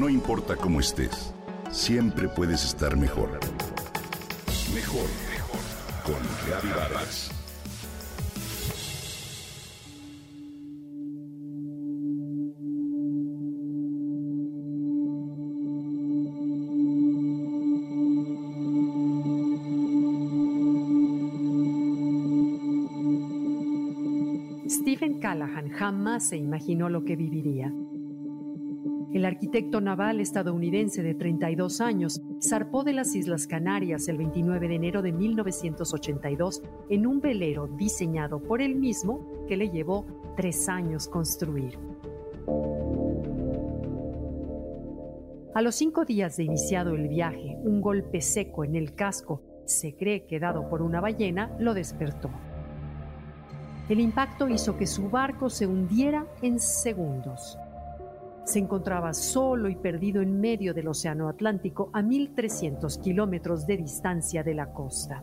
No importa cómo estés, siempre puedes estar mejor. Mejor, mejor. Con Reavivadas. Stephen Callahan jamás se imaginó lo que viviría. El arquitecto naval estadounidense de 32 años zarpó de las Islas Canarias el 29 de enero de 1982 en un velero diseñado por él mismo que le llevó tres años construir. A los cinco días de iniciado el viaje, un golpe seco en el casco, se cree que dado por una ballena, lo despertó. El impacto hizo que su barco se hundiera en segundos se encontraba solo y perdido en medio del Océano Atlántico a 1.300 kilómetros de distancia de la costa.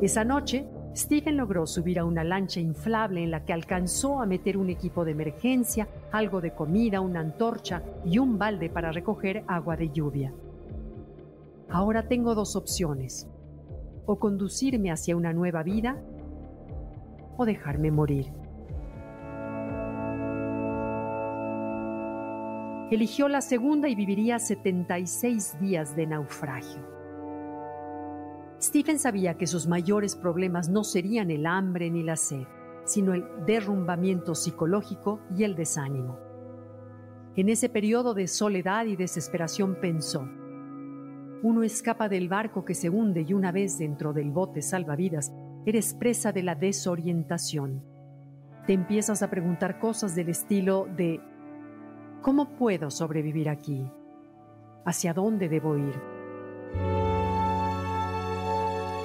Esa noche, Stephen logró subir a una lancha inflable en la que alcanzó a meter un equipo de emergencia, algo de comida, una antorcha y un balde para recoger agua de lluvia. Ahora tengo dos opciones, o conducirme hacia una nueva vida o dejarme morir. Eligió la segunda y viviría 76 días de naufragio. Stephen sabía que sus mayores problemas no serían el hambre ni la sed, sino el derrumbamiento psicológico y el desánimo. En ese periodo de soledad y desesperación pensó, uno escapa del barco que se hunde y una vez dentro del bote salvavidas, eres presa de la desorientación. Te empiezas a preguntar cosas del estilo de ¿Cómo puedo sobrevivir aquí? ¿Hacia dónde debo ir?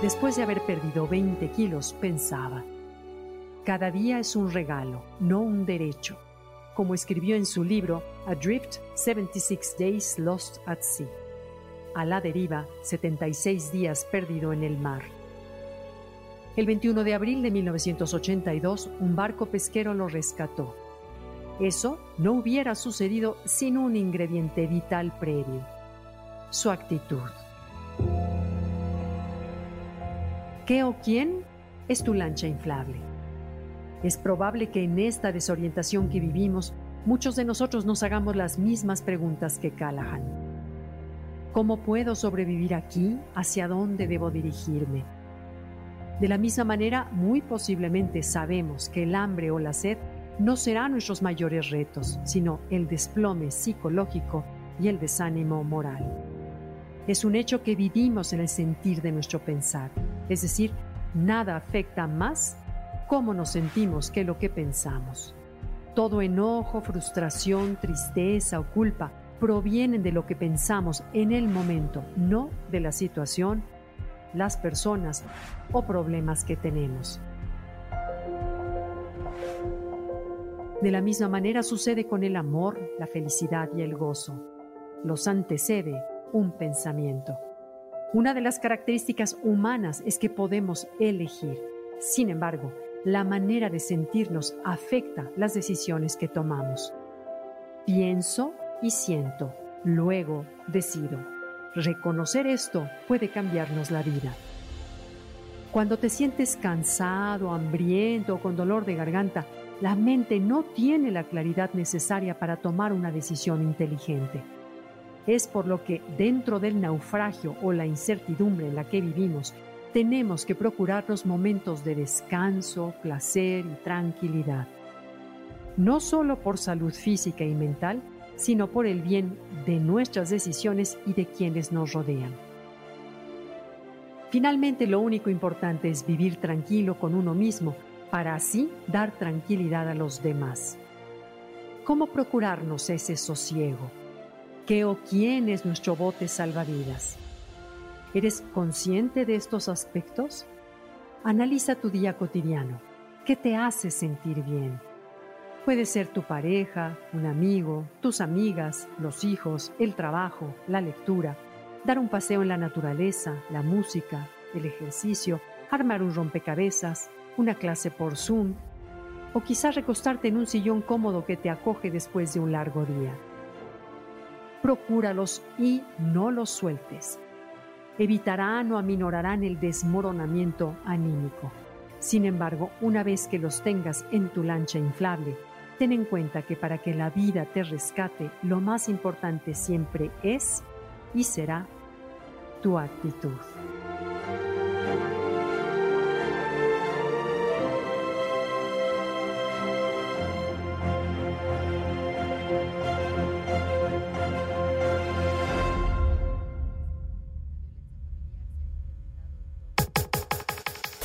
Después de haber perdido 20 kilos, pensaba, cada día es un regalo, no un derecho, como escribió en su libro Adrift 76 Days Lost at Sea, a la deriva 76 días perdido en el mar. El 21 de abril de 1982, un barco pesquero lo rescató eso no hubiera sucedido sin un ingrediente vital previo, su actitud. ¿Qué o quién es tu lancha inflable? Es probable que en esta desorientación que vivimos, muchos de nosotros nos hagamos las mismas preguntas que Callahan. ¿Cómo puedo sobrevivir aquí? ¿Hacia dónde debo dirigirme? De la misma manera, muy posiblemente sabemos que el hambre o la sed no serán nuestros mayores retos, sino el desplome psicológico y el desánimo moral. Es un hecho que vivimos en el sentir de nuestro pensar, es decir, nada afecta más cómo nos sentimos que lo que pensamos. Todo enojo, frustración, tristeza o culpa provienen de lo que pensamos en el momento, no de la situación, las personas o problemas que tenemos. De la misma manera sucede con el amor, la felicidad y el gozo. Los antecede un pensamiento. Una de las características humanas es que podemos elegir. Sin embargo, la manera de sentirnos afecta las decisiones que tomamos. Pienso y siento, luego decido. Reconocer esto puede cambiarnos la vida. Cuando te sientes cansado, hambriento o con dolor de garganta, la mente no tiene la claridad necesaria para tomar una decisión inteligente. Es por lo que dentro del naufragio o la incertidumbre en la que vivimos, tenemos que procurarnos momentos de descanso, placer y tranquilidad. No solo por salud física y mental, sino por el bien de nuestras decisiones y de quienes nos rodean. Finalmente, lo único importante es vivir tranquilo con uno mismo para así dar tranquilidad a los demás. ¿Cómo procurarnos ese sosiego? ¿Qué o quién es nuestro bote salvavidas? ¿Eres consciente de estos aspectos? Analiza tu día cotidiano. ¿Qué te hace sentir bien? Puede ser tu pareja, un amigo, tus amigas, los hijos, el trabajo, la lectura, dar un paseo en la naturaleza, la música, el ejercicio, armar un rompecabezas, una clase por Zoom o quizás recostarte en un sillón cómodo que te acoge después de un largo día. procúralos y no los sueltes. Evitarán o aminorarán el desmoronamiento anímico. Sin embargo, una vez que los tengas en tu lancha inflable, ten en cuenta que para que la vida te rescate, lo más importante siempre es y será tu actitud.